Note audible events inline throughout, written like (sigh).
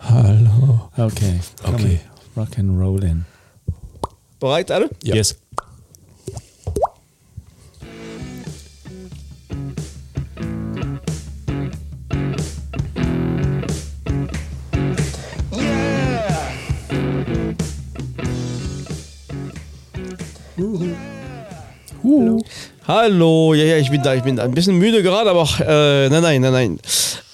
Hallo. Okay. Okay. Rock and roll in. Bereit, alle? Ja. Yes. Hallo, ja, ja, ich bin da, ich bin da. Ein bisschen müde gerade, aber äh, nein, nein, nein, nein.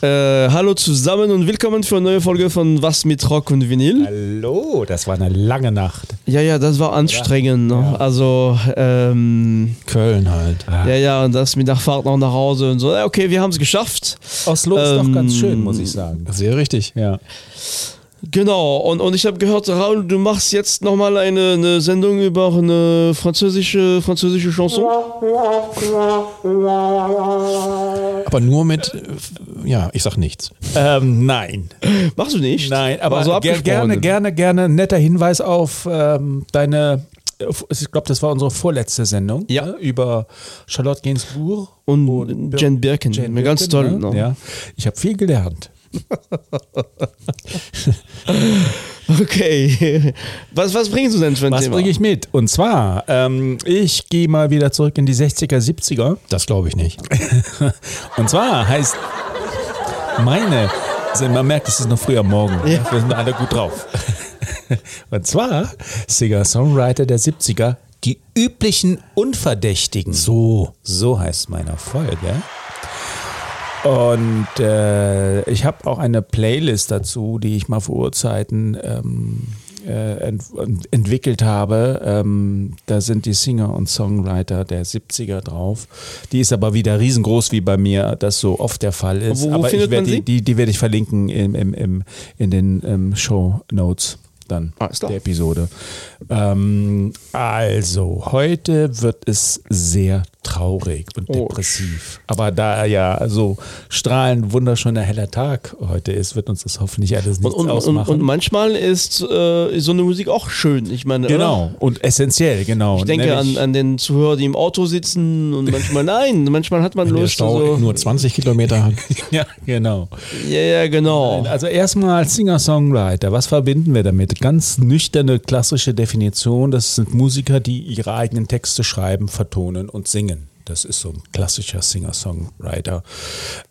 Äh, hallo zusammen und willkommen für eine neue Folge von Was mit Rock und Vinyl. Hallo, das war eine lange Nacht. Ja, ja, das war anstrengend. Ne? Also, ähm, Köln halt. ja, ja, und das mit der Fahrt noch nach Hause und so. Ja, okay, wir haben es geschafft. Oslo ist Ähm, doch ganz schön, muss ich sagen. Sehr richtig. Ja. Genau, und, und ich habe gehört, Raoul, du machst jetzt nochmal eine, eine Sendung über eine französische, französische Chanson. Aber nur mit, äh, ja, ich sag nichts. Ähm, nein. Machst du nicht? Nein, aber so ger abgesprochen. gerne, gerne, gerne. Netter Hinweis auf ähm, deine, ich glaube, das war unsere vorletzte Sendung Ja. ne, über Charlotte Gainsbourg Und Bir- Jen Birkin. Jane Mir ganz toll. Ne? Ne? Ja. Ich habe viel gelernt. (laughs) Okay. Was, was bringst du denn für ein Was Thema? bringe ich mit? Und zwar, ähm, ich gehe mal wieder zurück in die 60er, 70er. Das glaube ich nicht. (laughs) Und zwar heißt meine, also man merkt, es ist noch früh am Morgen. Ja. Wir sind alle gut drauf. (laughs) Und zwar Singer-Songwriter der 70er, die üblichen Unverdächtigen. So, so heißt meine Folge. Und äh, ich habe auch eine Playlist dazu, die ich mal vor Urzeiten ähm, äh, ent entwickelt habe. Ähm, da sind die Singer und Songwriter der 70er drauf. Die ist aber wieder riesengroß, wie bei mir das so oft der Fall ist. Wo- wo aber findet ich werd man die, die, die werde ich verlinken im, im, im, in den ähm, Show Notes dann klar. der Episode. Ähm, also, heute wird es sehr traurig und Oh. depressiv. Aber da ja so strahlend wunderschöner heller Tag heute ist, wird uns das hoffentlich alles Und, nichts und, und, ausmachen. und manchmal ist äh, so eine Musik auch schön. Ich meine, genau, Oder? und essentiell, genau. Ich denke an, Nämlich- an den Zuhörer, die im Auto sitzen und manchmal (laughs) nein, manchmal hat man Wenn der Lust. Stau So, nur 20 Kilometer hat. (laughs) ja, genau. ja, ja, genau. Also erstmal als Singer-Songwriter, was verbinden wir damit? Ganz nüchterne klassische Definition, das sind Musiker, die ihre eigenen Texte schreiben, vertonen und singen. Das ist so ein klassischer Singer-Songwriter.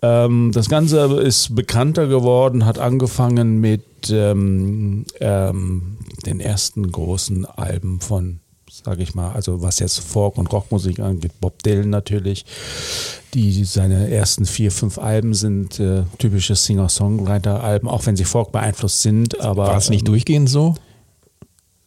Ähm, das Ganze ist bekannter geworden, hat angefangen mit ähm, ähm, den ersten großen Alben von sage ich mal, also was jetzt Folk- und Rockmusik angeht, Bob Dylan natürlich, die seine ersten vier, fünf Alben sind äh, typische Singer-Songwriter-Alben, auch wenn sie Folk beeinflusst sind, aber War es nicht ähm, durchgehend so?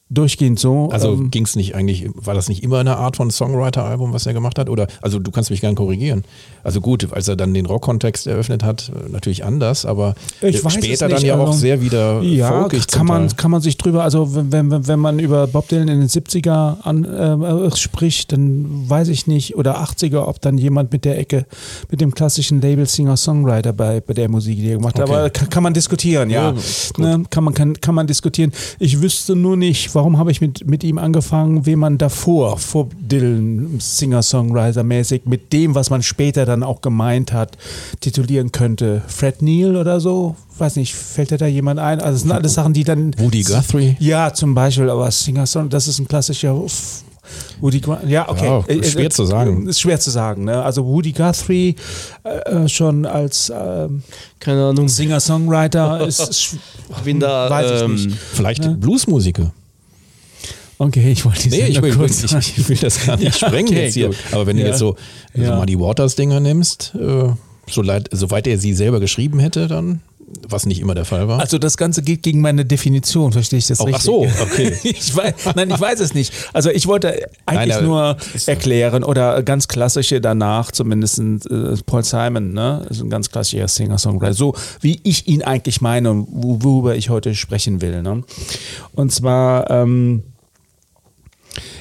Durchgehend so. Also ähm, ging es nicht eigentlich, war das nicht immer eine Art von Songwriter-Album, was er gemacht hat? Oder, also du kannst mich gern korrigieren. Also gut, als er dann den Rock-Kontext eröffnet hat, äh, natürlich anders, aber äh, später dann ja auch also- sehr wieder ja, folkig kann man, Teil. kann man sich drüber, also wenn, wenn, wenn man über Bob Dylan in den 70er an, äh, spricht, dann weiß ich nicht, oder 80er, ob dann jemand mit der Ecke, mit dem klassischen Label Singer-Songwriter bei, bei der Musik, die er gemacht hat. Okay. Aber kann, kann man diskutieren, ja. Ja, ne, kann, man, kann, kann man diskutieren. Ich wüsste nur nicht, warum habe ich mit, mit ihm angefangen, wen man davor, vor Dylan, Singer-Songwriter-mäßig, mit dem, was man später dann auch gemeint hat, titulieren könnte. Fred Neil oder so? Weiß nicht, fällt dir da jemand ein? Also, das sind alles Sachen, die dann. Woody Guthrie? Ja, zum Beispiel, aber Singer-Song, das ist ein klassischer. Woody Gu- ja, okay. Ja, Äh, äh, schwer zu sagen. Ist schwer zu sagen. Ne? Also Woody Guthrie äh, äh, schon als ähm, Keine Ahnung. Singer-Songwriter (laughs) ist. bin da. Weiß ich ähm, nicht. Vielleicht Bluesmusiker. Okay, ich wollte die Nee, ich will, kurz. ich, ich will das gar nicht (laughs) Ja, sprengen okay, jetzt hier. gut. Aber wenn du Ja. jetzt so, so Ja. Muddy Waters Dinger nimmst, äh, so leid, soweit er sie selber geschrieben hätte, dann, was nicht immer der Fall war. Also das Ganze geht gegen meine Definition, verstehe ich das Oh, ach richtig? so, okay. (laughs) ich weiß, nein, ich weiß es nicht. Also ich wollte eigentlich Nein, nur erklären oder ganz klassische danach, zumindest äh, Paul Simon, ne, ist ein ganz klassischer Singer-Songwriter, so wie ich ihn eigentlich meine und wo- worüber ich heute sprechen will. Ne? Und zwar ähm,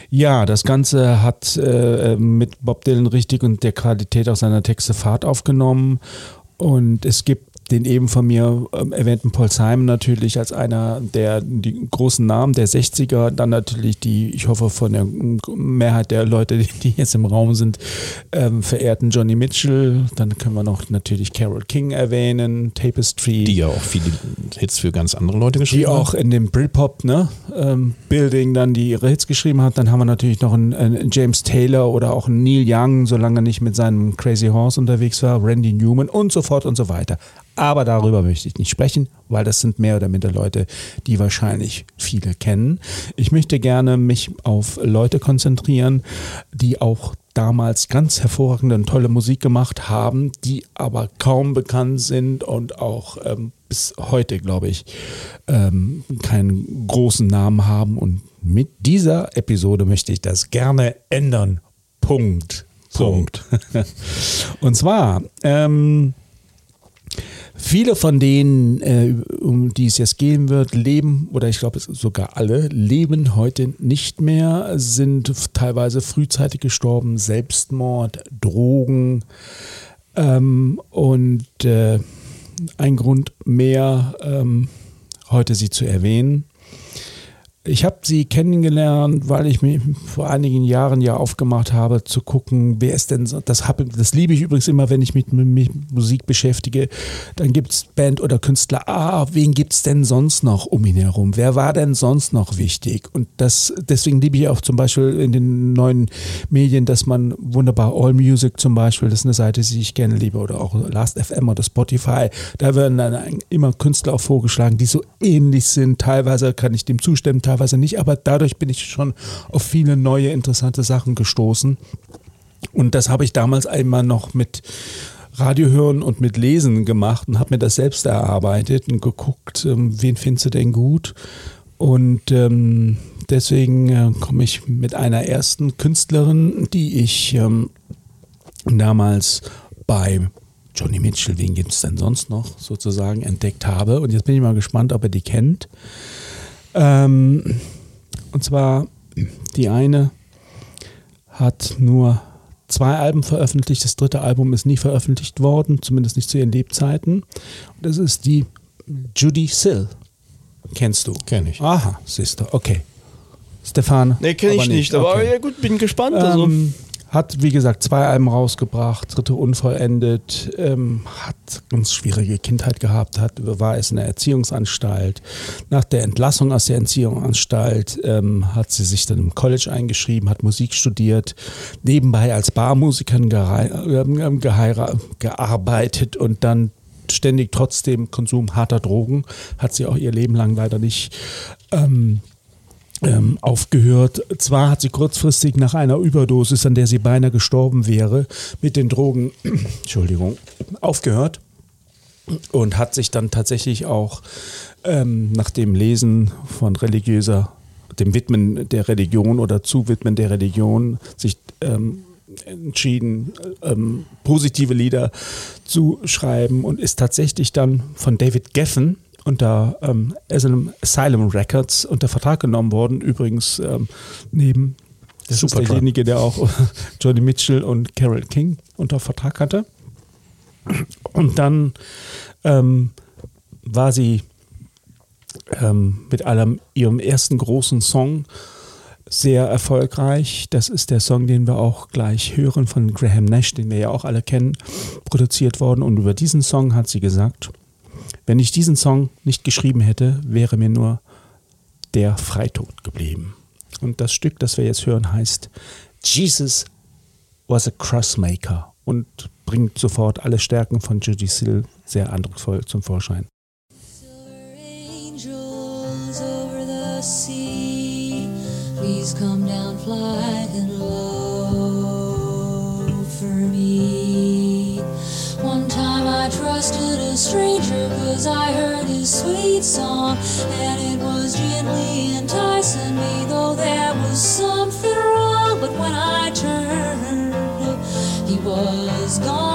ja, das Ganze hat äh, mit Bob Dylan richtig und der Qualität auch seiner Texte Fahrt aufgenommen. Und es gibt den eben von mir ähm, erwähnten Paul Simon natürlich als einer der die großen Namen der 60er, dann natürlich die, ich hoffe von der Mehrheit der Leute, die jetzt im Raum sind, ähm, verehrten Johnny Mitchell, dann können wir noch natürlich Carol King erwähnen, Tapestry. Die ja auch viele Hits für ganz andere Leute geschrieben haben. Die auch in dem Britpop ne, ähm, Building dann die ihre Hits geschrieben hat. Dann haben wir natürlich noch einen, einen James Taylor oder auch einen Neil Young, solange er nicht mit seinem Crazy Horse unterwegs war, Randy Newman und so fort und so weiter. Aber darüber möchte ich nicht sprechen, weil das sind mehr oder minder Leute, die wahrscheinlich viele kennen. Ich möchte gerne mich auf Leute konzentrieren, die auch damals ganz hervorragende und tolle Musik gemacht haben, die aber kaum bekannt sind und auch ähm, bis heute, glaube ich, ähm, keinen großen Namen haben. Und mit dieser Episode möchte ich das gerne ändern. Punkt. Punkt. (laughs) und zwar, ähm, Viele von denen, äh, um die es jetzt gehen wird, leben, oder ich glaube sogar alle, leben heute nicht mehr, sind teilweise frühzeitig gestorben, Selbstmord, Drogen ähm, und äh, ein Grund mehr, ähm, heute sie zu erwähnen. Ich habe sie kennengelernt, weil ich mich vor einigen Jahren ja aufgemacht habe, zu gucken, wer ist denn so. Das, hab, das liebe ich übrigens immer, wenn ich mich mit, Musik beschäftige. Dann gibt es Band oder Künstler, ah, wen gibt es denn sonst noch um ihn herum? Wer war denn sonst noch wichtig? Und das, deswegen liebe ich auch zum Beispiel in den neuen Medien, dass man wunderbar All Music zum Beispiel, das ist eine Seite, die ich gerne liebe, oder auch Last.fm oder Spotify. Da werden dann immer Künstler auch vorgeschlagen, die so ähnlich sind. Teilweise kann ich dem zustimmen, teilweise teilweise nicht, aber dadurch bin ich schon auf viele neue interessante Sachen gestoßen. Und das habe ich damals einmal noch mit Radio hören und mit Lesen gemacht und habe mir das selbst erarbeitet und geguckt, ähm, wen findest du denn gut? Und ähm, deswegen äh, komme ich mit einer ersten Künstlerin, die ich ähm, damals bei Johnny Mitchell, wen gibt es denn sonst noch sozusagen, entdeckt habe. Und jetzt bin ich mal gespannt, ob er die kennt. Ähm, und zwar die eine hat nur zwei Alben veröffentlicht. Das dritte Album ist nie veröffentlicht worden, zumindest nicht zu ihren Lebzeiten. Und das ist die Judy Sill. Kennst du? Kenn ich. Aha, siehst du, okay. Stefan? Nee, kenne ich nicht, aber okay. ja gut, bin gespannt. Also. Ähm, hat, wie gesagt, zwei Alben rausgebracht, dritte unvollendet, ähm, hat ganz schwierige Kindheit gehabt, hat, war es in der Erziehungsanstalt. Nach der Entlassung aus der Erziehungsanstalt ähm, hat sie sich dann im College eingeschrieben, hat Musik studiert, nebenbei als Barmusikerin ähm, gearbeitet und dann ständig trotzdem Konsum harter Drogen, hat sie auch ihr Leben lang leider nicht ähm, ähm, aufgehört. Zwar hat sie kurzfristig nach einer Überdosis, an der sie beinahe gestorben wäre, mit den Drogen, (clears throat) Entschuldigung, aufgehört und hat sich dann tatsächlich auch ähm, nach dem Lesen von religiöser, dem Widmen der Religion oder Zuwidmen der Religion sich ähm, entschieden, ähm, positive Lieder zu schreiben und ist tatsächlich dann von David Geffen, unter ähm, Asylum Records unter Vertrag genommen worden. Übrigens ähm, neben das Super ist derjenige, der auch (laughs) Johnny Mitchell und Carol King unter Vertrag hatte. Und dann ähm, war sie ähm, mit allem ihrem ersten großen Song sehr erfolgreich. Das ist der Song, den wir auch gleich hören von Graham Nash, den wir ja auch alle kennen, produziert worden. Und über diesen Song hat sie gesagt, wenn ich diesen Song nicht geschrieben hätte, wäre mir nur der Freitod geblieben. Und das Stück, das wir jetzt hören, heißt Jesus was a Crossmaker und bringt sofort alle Stärken von Judy Sill sehr eindrucksvoll zum Vorschein. Please come down, fly and low for me. I trusted a stranger cause I heard his sweet song. And it was gently enticing me though there was something wrong. But when I turned he was gone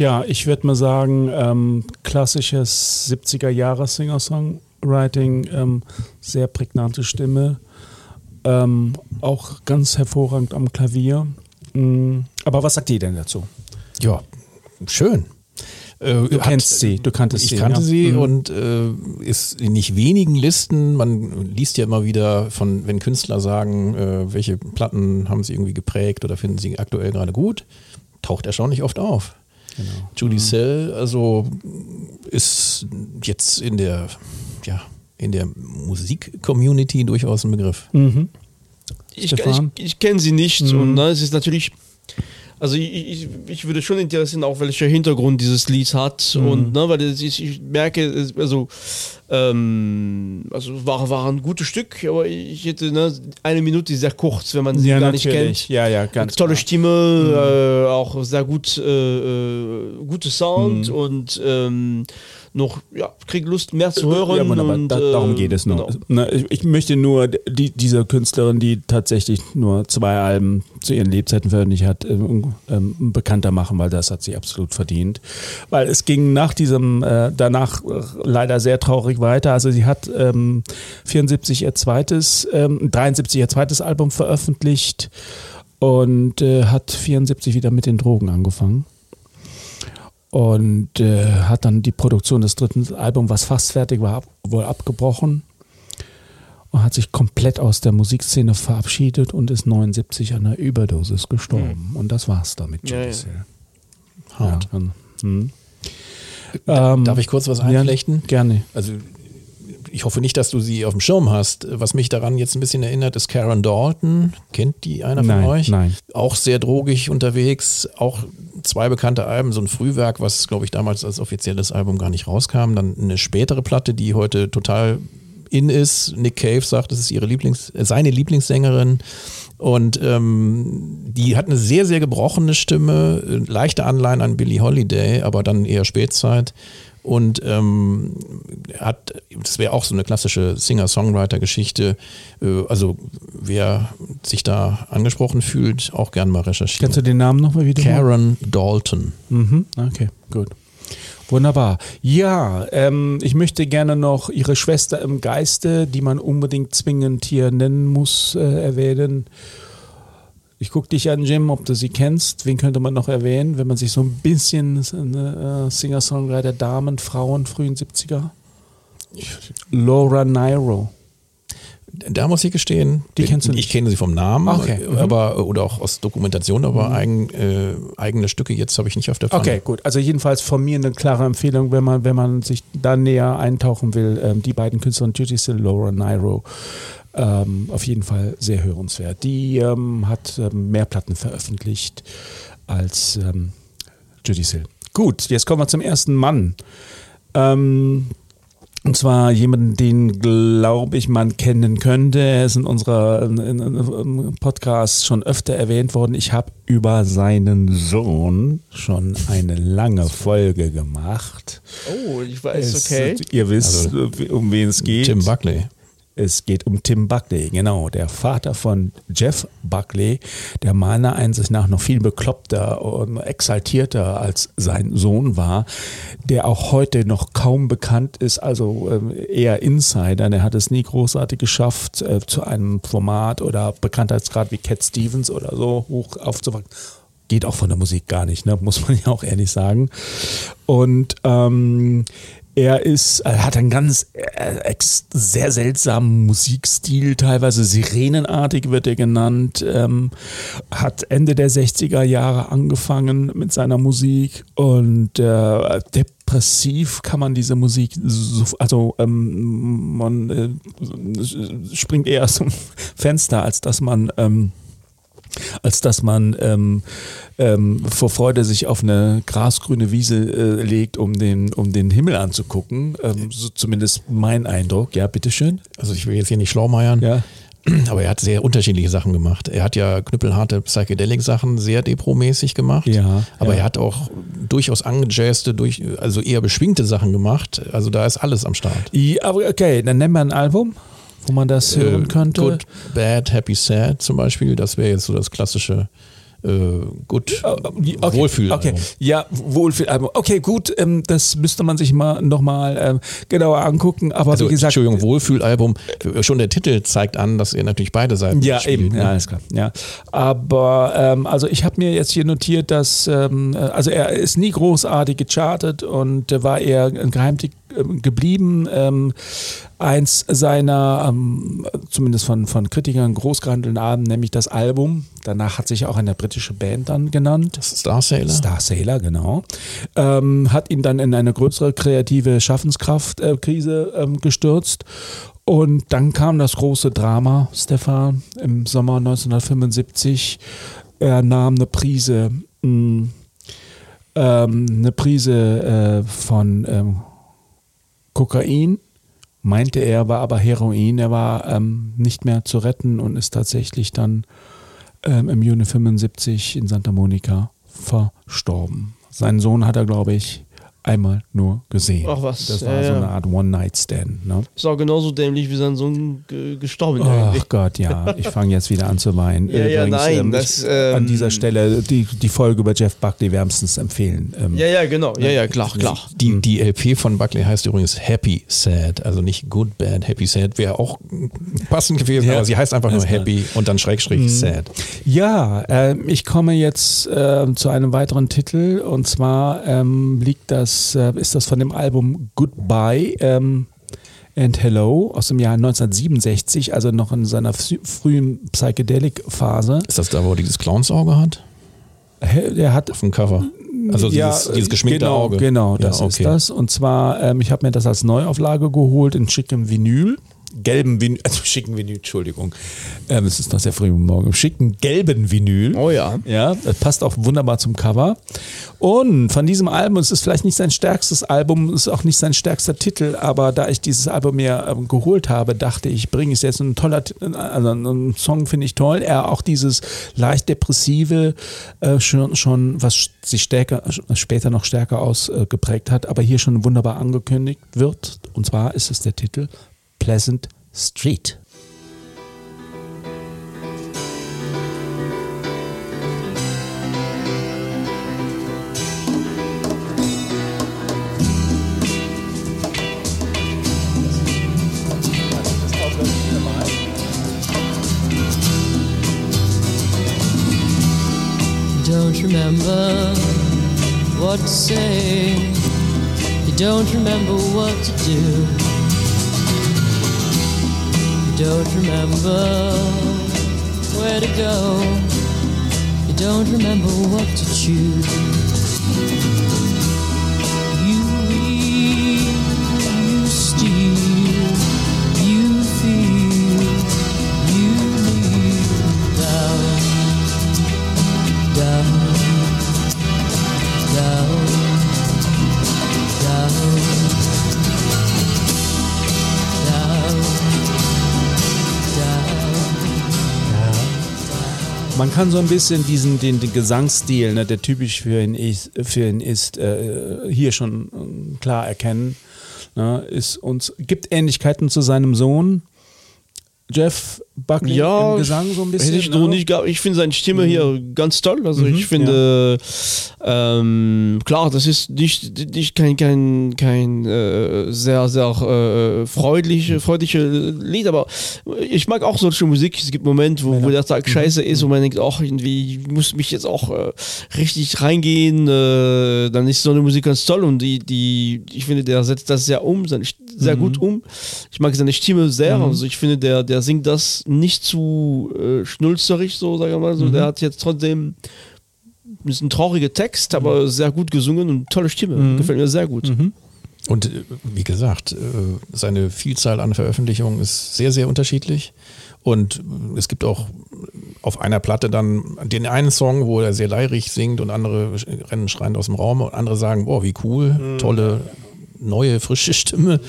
Tja, ich würde mal sagen, ähm, klassisches 70er-Jahre-Singer-Songwriting, ähm, sehr prägnante Stimme, ähm, auch ganz hervorragend am Klavier. Mm, aber was sagt ihr denn dazu? Ja, schön. Äh, Du kennst sie, du kanntest ich sie. kannte ja? sie Mhm. und äh, ist in nicht wenigen Listen. Man liest ja immer wieder von, wenn Künstler sagen, äh, welche Platten haben sie irgendwie geprägt oder finden sie aktuell gerade gut, taucht erstaunlich oft auf. Genau. Judy Sell, also ist jetzt in der, ja, in der Musik-Community durchaus ein Begriff. Mhm. Ich, ich, ich kenne sie nicht Mhm. und ne, es ist natürlich. Also ich, ich, ich würde schon interessieren, auch welcher Hintergrund dieses Lied hat Mhm. und ne, weil ich, ich merke, also ähm, also war, war ein gutes Stück, aber ich hätte ne, eine Minute sehr kurz, wenn man sie gar nicht kennt. Ja, ja, ganz Tolle klar. Stimme, äh, auch sehr gut, äh, äh, gute Sound Mhm. und ähm, noch, ja, krieg Lust mehr zu hören. Ja, wunderbar. und, da, äh, darum geht es nur. genau. Na, ich, ich möchte nur die, dieser Künstlerin, die tatsächlich nur zwei Alben zu ihren Lebzeiten veröffentlicht hat, ähm, ähm, bekannter machen, weil das hat sie absolut verdient. Weil es ging nach diesem, äh, danach äh, leider sehr traurig weiter. Also sie hat ähm, 74 ihr zweites, ähm, 73 ihr zweites Album veröffentlicht und äh, hat 74 wieder mit den Drogen angefangen und äh, hat dann die Produktion des dritten Albums, was fast fertig war, ab, wohl abgebrochen und hat sich komplett aus der Musikszene verabschiedet und ist 79 an einer Überdosis gestorben. Und das war's damit. Ja, ja. Hart. Ja, dann, hm. Ähm, Darf ich kurz was ja, einflechten? gerne. Also ich hoffe nicht, dass du sie auf dem Schirm hast. Was mich daran jetzt ein bisschen erinnert, ist Karen Dalton. Kennt die einer Nein, von euch? nein. Auch sehr drogig unterwegs. Auch zwei bekannte Alben, so ein Frühwerk, was glaube ich damals als offizielles Album gar nicht rauskam. Dann eine spätere Platte, die heute total in ist. Nick Cave sagt, es ist ihre Lieblings, äh, seine Lieblingssängerin. Und ähm, die hat eine sehr, sehr gebrochene Stimme, äh, leichte Anleihen an Billie Holiday, aber dann eher Spätzeit. Und ähm, hat, das wäre auch so eine klassische Singer-Songwriter-Geschichte. Äh, also wer sich da angesprochen fühlt, auch gern mal recherchieren. Kannst du den Namen nochmal wieder? Karen Dalton. Mhm. Okay, gut. Wunderbar. Ja, ähm, ich möchte gerne noch Ihre Schwester im Geiste, die man unbedingt zwingend hier nennen muss, äh, erwähnen. Ich gucke dich an, Jim, ob du sie kennst. Wen könnte man noch erwähnen, wenn man sich so ein bisschen äh, Singer-Songwriter, Damen, Frauen, frühen 70er? Laura Nairo. Da muss ich gestehen, Die kennst du ich nicht? kenne sie vom Namen, Okay, mhm. aber oder auch aus Dokumentation, aber eigen, äh, eigene Stücke jetzt habe ich nicht auf der Pfanne. Okay, gut. Also jedenfalls von mir eine klare Empfehlung, wenn man, wenn man sich da näher eintauchen will. Ähm, die beiden Künstler, Judy Still, Laura Nairo, ähm, auf jeden Fall sehr hörenswert. Die ähm, hat ähm, mehr Platten veröffentlicht als ähm, Judy Still. Gut, jetzt kommen wir zum ersten Mann. Ähm, und zwar jemanden, den glaube ich man kennen könnte. Er ist in unserer in, in, in Podcast schon öfter erwähnt worden. Ich habe über seinen Sohn schon eine lange Folge gemacht. Oh, ich weiß, Es- okay. Ihr wisst, Also, um wen es geht. Tim Buckley. Es geht um Tim Buckley, genau, der Vater von Jeff Buckley, der meiner Einsicht nach noch viel bekloppter und exaltierter als sein Sohn war, der auch heute noch kaum bekannt ist, also ähm, eher Insider. Der hat es nie großartig geschafft, äh, zu einem Format oder Bekanntheitsgrad wie Cat Stevens oder so hoch aufzuwachsen. Geht auch von der Musik gar nicht, ne? muss man ja auch ehrlich sagen. Und ähm, er ist, er hat einen ganz äh, sehr seltsamen Musikstil, teilweise sirenenartig wird er genannt, ähm, hat Ende der 60er Jahre angefangen mit seiner Musik. Und äh, depressiv kann man diese Musik, so, also ähm, man äh, springt eher dem Fenster, als dass man ähm, als dass man ähm, ähm, vor Freude sich auf eine grasgrüne Wiese äh, legt, um den, um den Himmel anzugucken. Ähm, so zumindest mein Eindruck. Ja, bitteschön. Also ich will jetzt hier nicht schlaumeiern. Ja. (clears throat) Aber er hat sehr unterschiedliche Sachen gemacht. Er hat ja knüppelharte Psychedelic-Sachen sehr depromäßig gemacht. Ja, aber ja. er hat auch durchaus angejazzte, durch, also eher beschwingte Sachen gemacht. Also da ist alles am Start. Ja, aber okay, dann nennen wir ein Album, wo man das hören Äh, könnte. Good, Bad, Happy, Sad zum Beispiel. Das wäre jetzt so das klassische äh, Good Okay, Wohlfühl. Okay, ja, Wohlfühlalbum. Okay, gut, ähm, das müsste man sich mal nochmal ähm, genauer angucken. Aber Also, wie gesagt, Entschuldigung, Wohlfühlalbum. Schon der Titel zeigt an, dass er natürlich beide Seiten Ja, spielt, eben, ne? ja, alles klar. Ja. Aber ähm, also ich habe mir jetzt hier notiert, dass ähm, äh, also er ist nie großartig gechartet und äh, war eher ein Geheimtipp geblieben. Ähm, eins seiner, ähm, zumindest von, von Kritikern, groß gehandelten Alben, nämlich das Album. Danach hat sich auch eine britische Band dann genannt. Star Sailor. Star Sailor, genau. Ähm, hat ihn dann in eine größere kreative Schaffenskraftkrise ähm, gestürzt. Und dann kam das große Drama, Stefan, im Sommer 1975. Er nahm eine Prise, mh, ähm, eine Prise äh, von ähm, Kokain, meinte er, war aber Heroin. Er war ähm, nicht mehr zu retten und ist tatsächlich dann ähm, im Juni 75 in Santa Monica verstorben. Seinen Sohn hat er, glaube ich, einmal nur gesehen. Ach was, Das ja, war so ja. eine Art One-Night-Stand. Ne? Ist auch genauso dämlich wie sein Sohn ge gestorben. eigentlich. Ach Gott, ja, (laughs) ich fange jetzt wieder an zu weinen. Ja, ja, nein, ähm, das, ähm, an dieser Stelle die, die Folge über Jeff Buckley wärmstens empfehlen. Ähm, Ja, ja, genau. Ja, ja, klar, klar. Die, die LP von Buckley heißt übrigens Happy Sad, also nicht Good Bad Happy Sad, wäre auch passend gewesen, Ja. aber sie heißt einfach nur. Happy und dann Schrägstrich Sad. Ja, ähm, ich komme jetzt ähm, zu einem weiteren Titel und zwar ähm, liegt das, äh, ist das von dem Album Goodbye ähm, and Hello aus dem Jahr 1967, also noch in seiner frü- frühen Psychedelic-Phase. Ist das da, wo er dieses Clownsauge hat? Der hat Auf dem Cover. Also dieses, dieses geschminkte genau, Auge. Genau, Ja, das ist okay. das. Und zwar, ähm, ich habe mir das als Neuauflage geholt in schickem Vinyl. Gelben Vinyl, (laughs) also schicken Vinyl, Entschuldigung. Ähm, es ist noch sehr früh Morgen. Schicken gelben Vinyl. Oh ja. Ja, das passt auch wunderbar zum Cover. Und von diesem Album, es ist vielleicht nicht sein stärkstes Album, es ist auch nicht sein stärkster Titel, aber da ich dieses Album mir ähm, geholt habe, dachte ich, bringe es jetzt ein toller, Ti- also einen Song finde ich toll. Er auch dieses leicht depressive äh, schon, schon, was sich stärker, später noch stärker ausgeprägt hat, aber hier schon wunderbar angekündigt wird. Und zwar ist es der Titel Pleasant Street. Don't remember what to say. You don't remember what to do. Don't remember where to go. You don't remember what to choose. Man kann so ein bisschen diesen den, den Gesangsstil, ne, der typisch für ihn ist, für ihn ist äh, hier schon äh, klar erkennen. Ne, ist uns gibt Ähnlichkeiten zu seinem Sohn Jeff Buckley Ja, im Gesang so ein bisschen. Hätte ich ne? nicht. Ich finde seine Stimme hier ganz toll. Also Mhm, ich finde, ähm, klar, das ist nicht, nicht kein, kein, kein äh, sehr, sehr äh, freundliche, freundliche Lied, aber ich mag auch solche Musik. Es gibt Momente, wo, wo der Tag Mhm. scheiße ist und man denkt, ach, irgendwie ich muss mich jetzt auch äh, richtig reingehen. Äh, dann ist so eine Musik ganz toll und die, die, ich finde, der setzt das sehr um, sehr Mhm. gut um. Ich mag seine Stimme sehr. Also ich finde, der, der singt das nicht zu äh, schnulzerig, so sagen wir mal. So, Der hat jetzt trotzdem ist ein trauriger Text, aber sehr gut gesungen und tolle Stimme. Gefällt mir sehr gut. Und äh, wie gesagt, äh, seine Vielzahl an Veröffentlichungen ist sehr, sehr unterschiedlich. Und äh, es gibt auch auf einer Platte dann den einen Song, wo er sehr leirig singt und andere rennen schreiend aus dem Raum und andere sagen, boah, wie cool, tolle, neue, frische Stimme.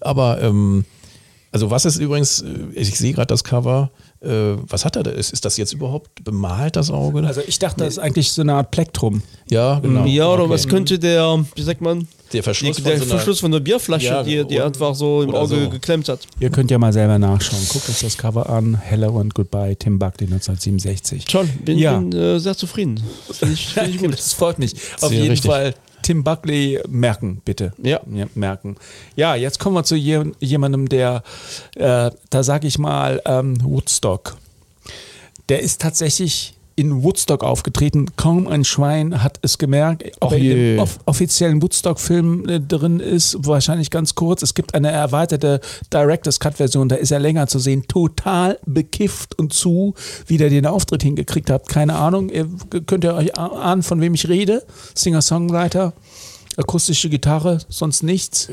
Aber ähm, Also was ist übrigens, äh, ich sehe gerade das Cover, äh, was hat er da? Ist, ist das jetzt überhaupt bemalt, das Auge? Also ich dachte, das ist eigentlich so eine Art Plektrum. ja, genau. Ja, oder Okay. was könnte der, wie sagt man, Der die, Verschluss der von so einer- Verschluss von der Bierflasche, Ja, die, die einfach so im Auge so. geklemmt hat. Ihr könnt ja mal selber nachschauen. Guckt euch das Cover an. Hello and Goodbye, Tim Buckley 1967. Toll, bin, Ja. bin äh, sehr zufrieden. Finde ich, find ich (laughs) gut. Das freut mich. Auf Sehr jeden richtig. Fall Tim Buckley merken, bitte. Ja. merken. Ja, jetzt kommen wir zu je, jemandem, der, äh, da sage ich mal, ähm, Woodstock. Der ist tatsächlich in Woodstock aufgetreten. Kaum ein Schwein hat es gemerkt. Ob Ach er in je. dem off offiziellen Woodstock-Film äh, drin ist, wahrscheinlich ganz kurz. Es gibt eine erweiterte Director's Cut-Version, da ist er länger zu sehen. Total bekifft und zu, wie der den Auftritt hingekriegt hat. Keine Ahnung. Ihr, könnt ihr euch ahnen, von wem ich rede? Singer-Songwriter, akustische Gitarre, sonst nichts.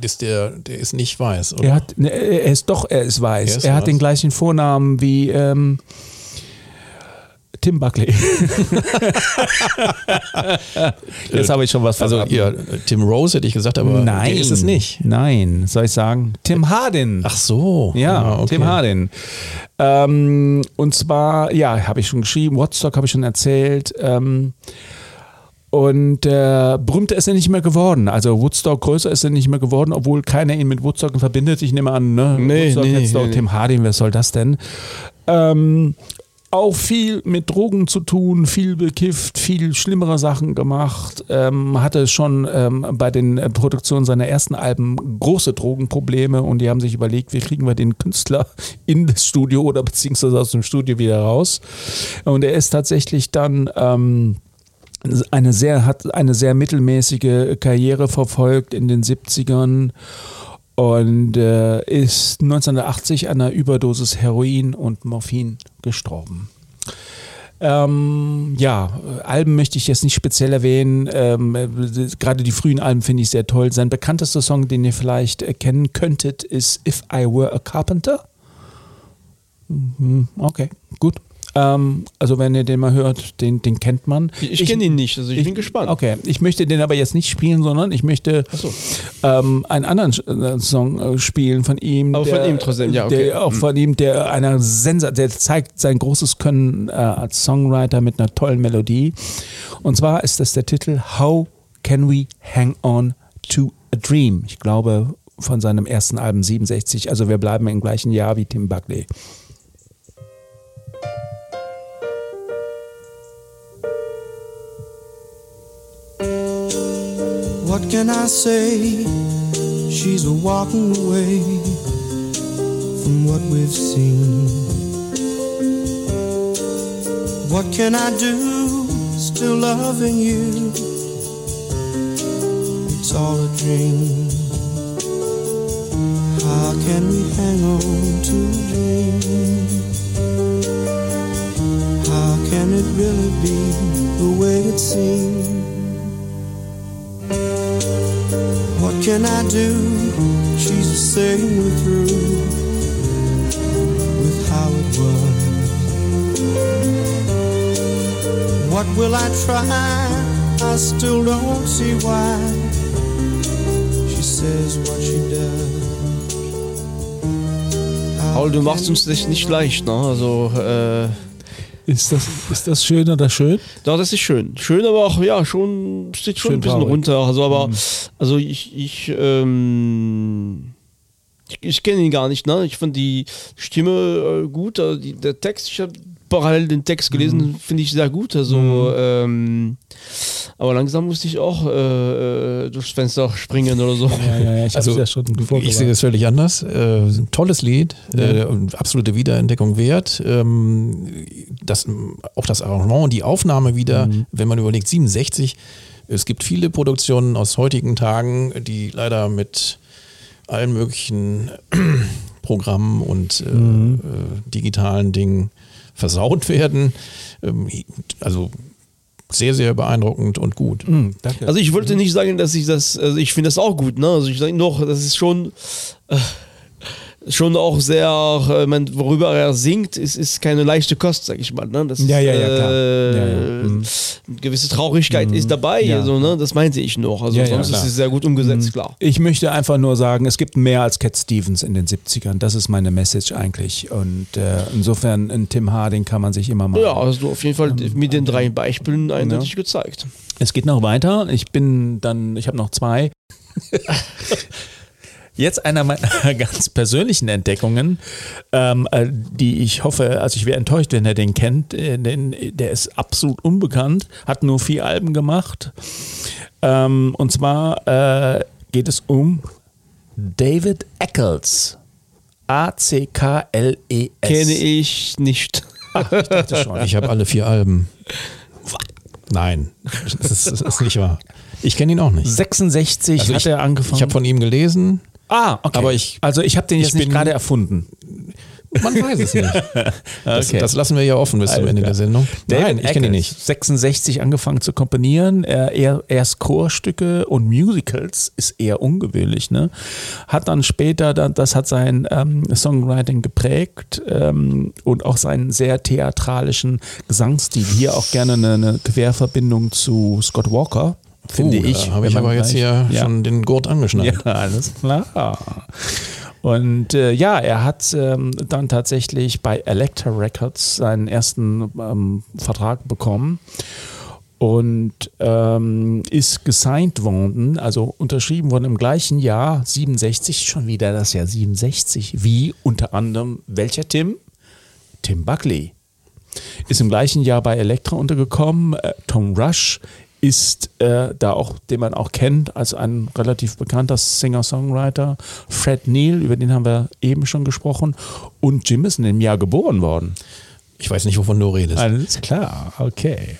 ist der, der ist nicht weiß, oder? Er hat, ne, er ist doch, er ist weiß. Er ist er hat weiß. den gleichen Vornamen wie ähm, Tim Buckley. (laughs) Jetzt habe ich schon was Also ja, Tim Rose hätte ich gesagt, aber Nein, ist es nicht. Nein, soll ich sagen? Tim Hardin. Ach so. Ja, Ah, okay. Tim Hardin. Ähm, und zwar, ja, habe ich schon geschrieben, Woodstock habe ich schon erzählt. Ähm, und äh, berühmter ist er nicht mehr geworden. Also Woodstock größer ist er nicht mehr geworden, obwohl keiner ihn mit Woodstock verbindet. Ich nehme an, ne? Nee, Woodstock nee, jetzt doch nee. Tim Hardin, wer soll das denn? Ähm, auch viel mit Drogen zu tun, viel bekifft, viel schlimmere Sachen gemacht. Ähm, hatte schon ähm, bei den Produktionen seiner ersten Alben große Drogenprobleme und die haben sich überlegt, wie kriegen wir den Künstler (laughs) in das Studio oder beziehungsweise aus dem Studio wieder raus. Und er ist tatsächlich dann ähm, eine sehr, hat eine sehr mittelmäßige Karriere verfolgt in den 70ern und äh, ist 1980 an einer Überdosis Heroin und Morphin gestorben. Ähm, ja, Alben möchte ich jetzt nicht speziell erwähnen. Ähm, äh, gerade die frühen Alben finde ich sehr toll. Sein bekanntester Song, den ihr vielleicht erkennen könntet, ist If I Were a Carpenter. Mhm, Okay, gut. Ähm, also wenn ihr den mal hört, den, den kennt man. Ich, ich kenne ihn nicht, also ich, bin gespannt. Okay, ich möchte den aber jetzt nicht spielen, sondern ich möchte so. ähm, einen anderen äh, Song äh, spielen von ihm. Aber von ihm trotzdem, ja, okay. Der, auch von ihm, der einer Sensa der zeigt sein großes Können äh, als Songwriter mit einer tollen Melodie. Und zwar ist das der Titel How Can We Hang On to a Dream? Ich glaube von seinem ersten Album 67. Also wir bleiben im gleichen Jahr wie Tim Buckley. What can I say? She's a walking away from what we've seen. What can I do? Still loving you. It's all a dream. How can we hang on to a dream? How can it really be the way it seems? Can I do? She's just saying we're through with how it was. What will I try? I still don't see why. She says what she does. Paul, du machst uns das nicht leicht, ne? Also, äh, Ist das, ist das schön oder schön? Ja, das ist schön. Schön, aber auch, ja, schon, steht schon Schön ein bisschen traurig. runter. Also, aber, also ich, ich, ähm, ich, ich kenne ihn gar nicht, ne? Ich fand die Stimme äh, gut, äh, die, der Text, ich habe parallel den Text gelesen, finde ich sehr gut. Also, ähm, aber langsam musste ich auch äh, äh, durchs Fenster springen oder so. Ja, ja, ja, ich Also, ja schon Ich sehe das völlig anders. Äh, tolles Lied, äh, absolute Wiederentdeckung wert. Ähm, das, auch das Arrangement und die Aufnahme wieder, wenn man überlegt, 67. Es gibt viele Produktionen aus heutigen Tagen, die leider mit allen möglichen (clears throat) Programmen und äh, äh, digitalen Dingen versaut werden. Ähm, also sehr, sehr beeindruckend und gut. danke. Also ich wollte nicht sagen, dass ich das, also ich finde das auch gut, ne? Also ich sage noch, das ist schon, äh, schon auch sehr, äh, man, worüber er singt, ist, ist keine leichte Kost, sag ich mal. Ne? Das Ja, ist, ja, ja, klar. äh, Ja, ja. Mhm. Eine gewisse Traurigkeit ist dabei, Ja. so, ne? das meinte ich noch. Also Ja, sonst ist es sehr gut umgesetzt, Mhm. klar. Ich möchte einfach nur sagen, es gibt mehr als Cat Stevens in den 70ern. Das ist meine Message eigentlich. Und äh, insofern, in Tim Harding kann man sich immer mal. Ja, also auf jeden Fall mit den drei Beispielen eindeutig gezeigt. Es geht noch weiter. Ich bin dann, ich habe noch zwei. (laughs) Jetzt einer meiner (laughs) ganz persönlichen Entdeckungen, ähm, äh, die ich hoffe, also ich wäre enttäuscht, wenn er den kennt, äh, denn der ist absolut unbekannt, hat nur vier Alben gemacht. Ähm, und zwar äh, geht es um David Eccles. A-C-K-L-E-S. Kenne ich nicht. Ich dachte schon. Ich habe alle vier Alben. Nein, das ist, das ist nicht wahr. Ich kenne ihn auch nicht. 66 Also hat ich, er angefangen. Ich habe von ihm gelesen. Ah, okay. aber ich- also ich habe den jetzt nicht gerade erfunden. Man weiß es nicht. (laughs) Das, Okay. das lassen wir ja offen bis zum Ende klar. der Sendung. David Nein, ich kenne ihn nicht. 66 angefangen zu komponieren. Er, er, erst Chorstücke und Musicals ist eher ungewöhnlich. Ne? Hat dann später, das hat sein ähm, Songwriting geprägt ähm, und auch seinen sehr theatralischen Gesangsstil. Hier auch gerne eine, eine Querverbindung zu Scott Walker. Finde Uh, ich. Habe ich aber jetzt hier Ja. schon den Gurt angeschnallt. Ja, alles klar. Und äh, ja, er hat ähm, dann tatsächlich bei Elektra Records seinen ersten ähm, Vertrag bekommen und ähm, ist gesigned worden, also unterschrieben worden im gleichen Jahr, 67, schon wieder das Jahr 67, wie unter anderem welcher Tim? Tim Buckley. Ist im gleichen Jahr bei Elektra untergekommen. Äh, Tom Rush ist äh, da auch, den man auch kennt, als ein relativ bekannter Singer-Songwriter. Fred Neil, über den haben wir eben schon gesprochen. Und Jim ist in dem Jahr geboren worden. Ich weiß nicht, wovon du redest. Alles klar, okay.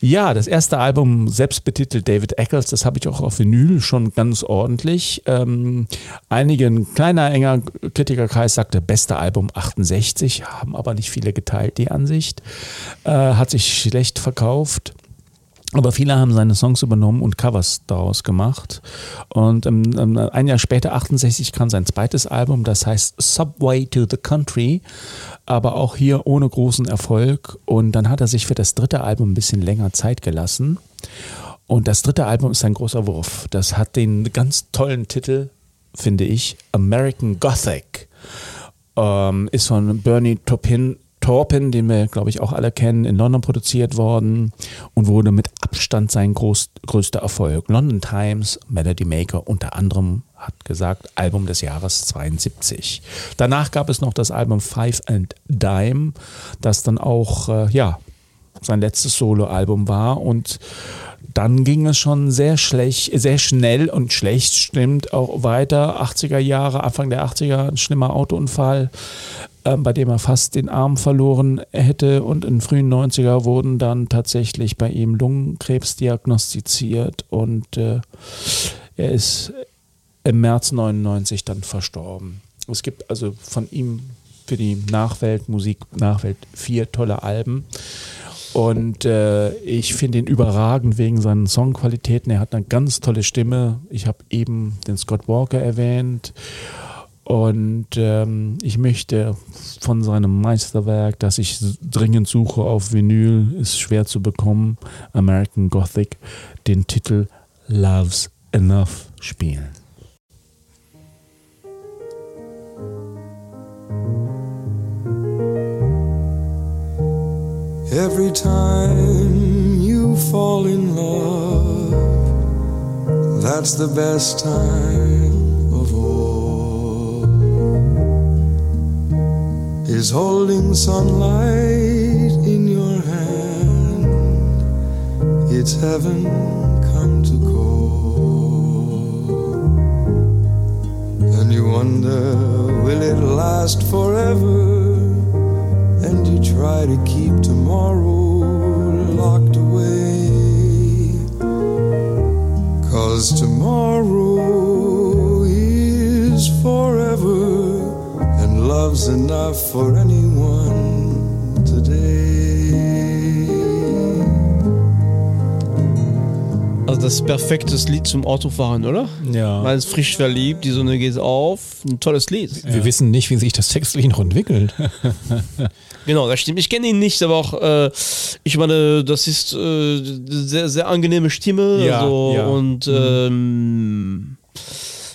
Ja, das erste Album, selbstbetitelt David Eccles, das habe ich auch auf Vinyl schon ganz ordentlich. Ähm, einige, ein kleiner, enger Kritikerkreis sagte, beste Album 68, haben aber nicht viele geteilt, die Ansicht. Äh, hat sich schlecht verkauft. Aber viele haben seine Songs übernommen und Covers daraus gemacht. Und ähm, ähm, ein Jahr später, 68, kam sein zweites Album, das heißt Subway to the Country, aber auch hier ohne großen Erfolg. Und dann hat er sich für das dritte Album ein bisschen länger Zeit gelassen. Und das dritte Album ist ein großer Wurf. Das hat den ganz tollen Titel, finde ich, American Gothic. Ähm, ist von Bernie Taupin, Taupin, den wir, glaube ich, auch alle kennen, in London produziert worden und wurde mit Abstand sein groß, größter Erfolg. London Times, Melody Maker unter anderem hat gesagt, Album des Jahres 72. Danach gab es noch das Album Five and Dime, das dann auch, äh, ja, sein letztes Soloalbum war und dann ging es schon sehr schlecht, sehr schnell und schlecht stimmt auch weiter. 80er Jahre, Anfang der 80er, ein schlimmer Autounfall, bei dem er fast den Arm verloren hätte. Und in den frühen 90er wurden dann tatsächlich bei ihm Lungenkrebs diagnostiziert und äh, er ist im März 99 dann verstorben. Es gibt also von ihm für die Nachwelt, Musik Nachwelt, vier tolle Alben. Und äh, ich finde ihn überragend wegen seinen Songqualitäten. Er hat eine ganz tolle Stimme. Ich habe eben den Scott Walker erwähnt. Und ähm, ich möchte von seinem Meisterwerk, das ich dringend suche auf Vinyl, ist schwer zu bekommen, American Gothic, den Titel Love's Enough spielen. Every time you fall in love, that's the best time Is holding sunlight in your hand, it's heaven come to call. And you wonder, will it last forever? and you try to keep tomorrow locked away. Cause tomorrow is forever, love's enough for anyone today. Also das ist perfektes Lied zum Autofahren, oder? Ja. Man ist frisch verliebt, die Sonne geht auf. Ein tolles Lied. Wir wissen nicht, wie sich das textlich noch entwickelt. (laughs) Genau, das stimmt. Ich kenne ihn nicht, aber auch, äh, ich meine, das ist äh, sehr, sehr angenehme Stimme. Ja, so, ja. Und ähm,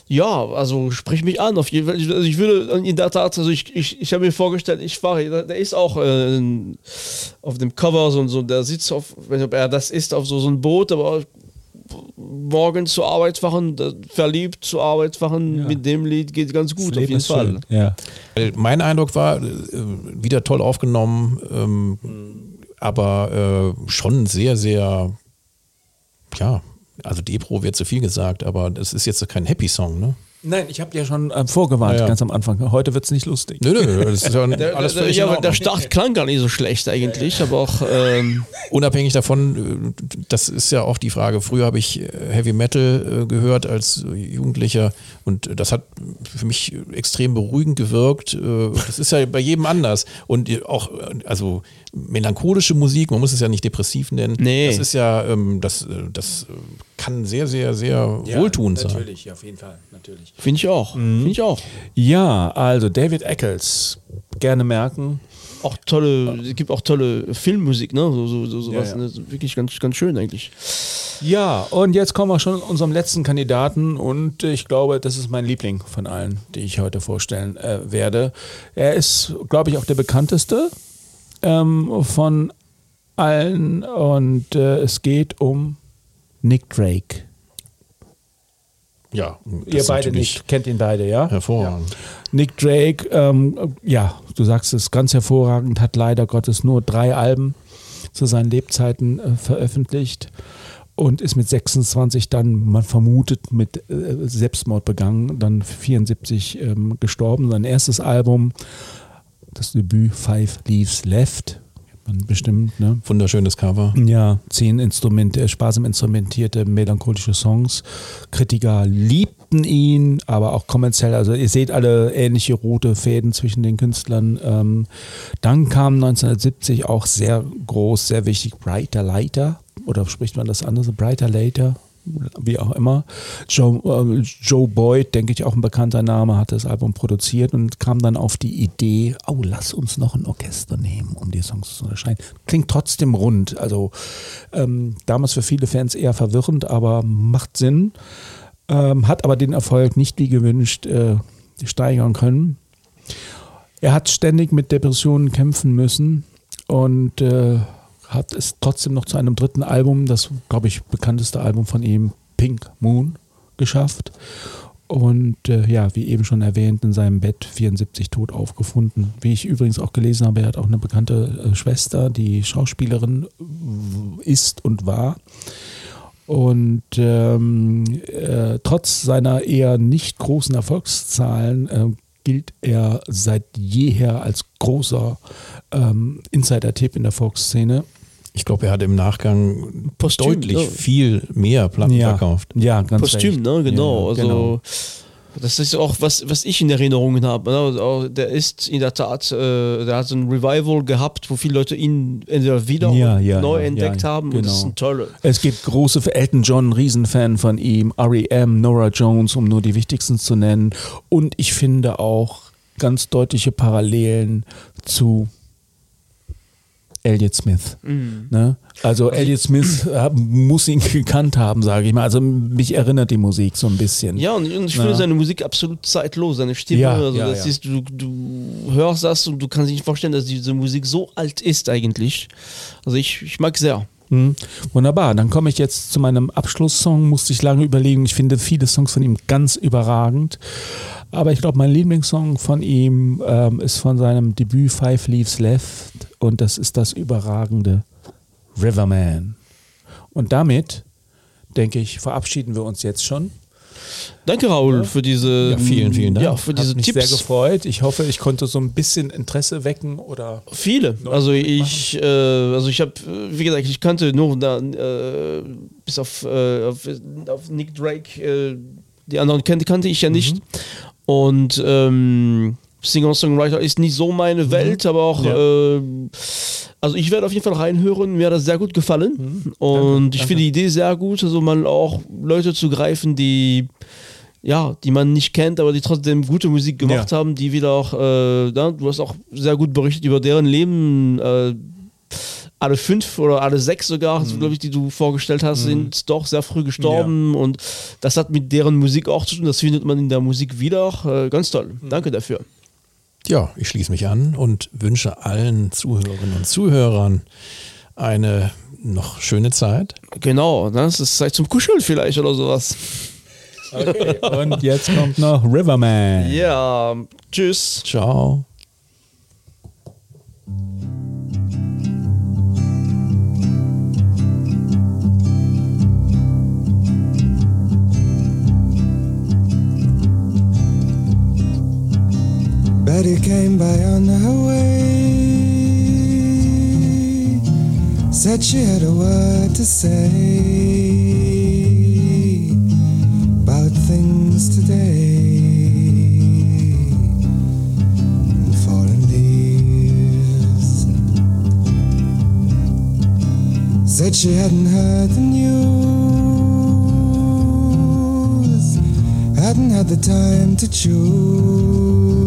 ja, also sprich mich an. Auf jeden Fall. Also ich würde in der Tat, also ich, ich, ich habe mir vorgestellt, ich fahre, der, ist auch äh, auf dem Cover so, so der sitzt auf, nicht, ob er das ist, auf so, so ein Boot, aber morgens zur Arbeit fahren, verliebt zur Arbeit fahren Ja. mit dem Lied geht ganz gut, Das auf jeden Fall. Ja. Mein Eindruck war, äh, wieder toll aufgenommen, ähm, aber äh, schon sehr, sehr, ja, also Depro wird zu viel gesagt, aber das ist jetzt kein Happy-Song, ne? Nein, ich habe ja schon äh, vorgewarnt, Ja, ja. ganz am Anfang. Heute wird es nicht lustig. Nö, nö, das ist ja (laughs) Der, alles der, völlig ja, aber der. Start klang gar nicht so schlecht eigentlich, aber auch ähm, Unabhängig davon, äh, das ist ja auch die Frage, früher habe ich äh, Heavy Metal äh, gehört als Jugendlicher und das hat für mich extrem beruhigend gewirkt. Das ist ja bei jedem anders. Und auch, also melancholische Musik, man muss es ja nicht depressiv nennen, Nee. das ist ja, ähm, das, äh, das kann sehr, sehr, sehr wohltuend sein. Natürlich, auf jeden Fall, natürlich. finde ich auch. Mhm. Finde ich auch. Ja, also David Eccles, gerne merken. Auch tolle, es gibt auch tolle Filmmusik, ne? So, so, so, sowas, Ja, ja. Ne? Wirklich ganz, ganz schön eigentlich. Ja, und jetzt kommen wir schon zu unserem letzten Kandidaten und ich glaube, das ist mein Liebling von allen, die ich heute vorstellen äh, werde. Er ist, glaube ich, auch der bekannteste ähm, von allen und äh, es geht um Nick Drake. Ja, Ihr beide nicht, kennt ihn beide, ja? Hervorragend. Nick Drake, ähm, ja, du sagst es ganz hervorragend, hat leider Gottes nur drei Alben zu seinen Lebzeiten äh, veröffentlicht und ist mit 26 dann, man vermutet, mit äh, Selbstmord begangen, dann 74 ähm, gestorben. Sein erstes Album, das Debüt Five Leaves Left, man bestimmt, ne? Wunderschönes Cover. Ja, zehn Instrumente, sparsam instrumentierte, melancholische Songs. Kritiker liebten ihn, aber auch kommerziell. Also ihr seht alle ähnliche rote Fäden zwischen den Künstlern. Ähm, dann kam 1970 auch sehr groß, sehr wichtig, Brighter Lighter. Oder spricht man das anders? Brighter Later? Wie auch immer. Joe, äh, Joe Boyd, denke ich auch ein bekannter Name, hat das Album produziert und kam dann auf die Idee, oh, lass uns noch ein Orchester nehmen, um die Songs zu unterscheiden. Klingt trotzdem rund. Also ähm, damals für viele Fans eher verwirrend, aber macht Sinn. Ähm, hat aber den Erfolg nicht wie gewünscht äh, steigern können. Er hat ständig mit Depressionen kämpfen müssen und äh, hat es trotzdem noch zu einem dritten Album, das, glaube ich, bekannteste Album von ihm, Pink Moon, geschafft. Und äh, ja, wie eben schon erwähnt, in seinem Bett 74 tot aufgefunden. Wie ich übrigens auch gelesen habe, er hat auch eine bekannte äh, Schwester, die Schauspielerin ist und war. Und ähm, äh, trotz seiner eher nicht großen Erfolgszahlen äh, gilt er seit jeher als großer ähm, Insider-Tipp in der Volksszene. Ich glaube, er hat im Nachgang Postüm, deutlich ne? viel mehr Platten verkauft. Ja, ganz Kostüm, recht. ne? Genau. Ja, also genau. das ist auch was, was ich in Erinnerungen habe. Ne? Also, der ist in der Tat, äh, der hat so ein Revival gehabt, wo viele Leute ihn entweder wieder Ja, ja, neu ja, entdeckt ja, haben. Und das ist genau. ein tolle. Es gibt große für Elton John, Riesenfan von ihm, R.E.M., Nora Jones, um nur die wichtigsten zu nennen. Und ich finde auch ganz deutliche Parallelen zu Elliott Smith. Ne? Also Elliott Smith äh, muss ihn gekannt haben, sage ich mal. Also mich erinnert die Musik so ein bisschen. Ja, und, ich finde Ja. seine Musik absolut zeitlos, seine Stimme. Ja, also ja. Ist, du, du hörst das und du kannst dich nicht vorstellen, dass diese Musik so alt ist eigentlich. Also ich, ich mag sehr. Hm, wunderbar, dann komme ich jetzt zu meinem Abschlusssong. Musste ich lange überlegen. Ich finde viele Songs von ihm ganz überragend. Aber ich glaube, mein Lieblingssong von ihm ähm, ist von seinem Debüt Five Leaves Left und das ist das überragende Riverman. Und damit, denke ich, verabschieden wir uns jetzt schon. Danke, Raoul, für diese, Ja, vielen, vielen Dank. Ja, für diese Hat mich Tipps. sehr gefreut. Ich hoffe, ich konnte so ein bisschen Interesse wecken oder Viele. Also ich, äh, also ich habe, wie gesagt, ich kannte nur da, äh, bis auf, äh, auf, auf Nick Drake, äh, die anderen kannte, kannte ich ja nicht. Und ähm, Singer-Songwriter ist nicht so meine Welt, aber auch, äh, also ich werde auf jeden Fall reinhören. Mir hat das sehr gut gefallen. Und ich finde die Idee sehr gut, also mal auch Leute zu greifen, die ja, die man nicht kennt, aber die trotzdem gute Musik gemacht Ja. haben, die wieder auch, äh, ja, du hast auch sehr gut berichtet über deren Leben. Äh, alle fünf oder alle sechs sogar, Mhm. glaube ich, die du vorgestellt hast, sind doch sehr früh gestorben und das hat mit deren Musik auch zu tun. Das findet man in der Musik wieder. Äh, ganz toll. Mhm. Danke dafür. Ja, ich schließe mich an und wünsche allen Zuhörerinnen und Zuhörern eine noch schöne Zeit. Genau, ne? das ist Zeit zum Kuscheln vielleicht oder sowas. Okay. Und jetzt kommt noch Riverman. Ja, tschüss. Ciao. Betty came by on her way. Said she had a word to say about things today. And fallen leaves. Said she hadn't heard the news. Hadn't had the time to choose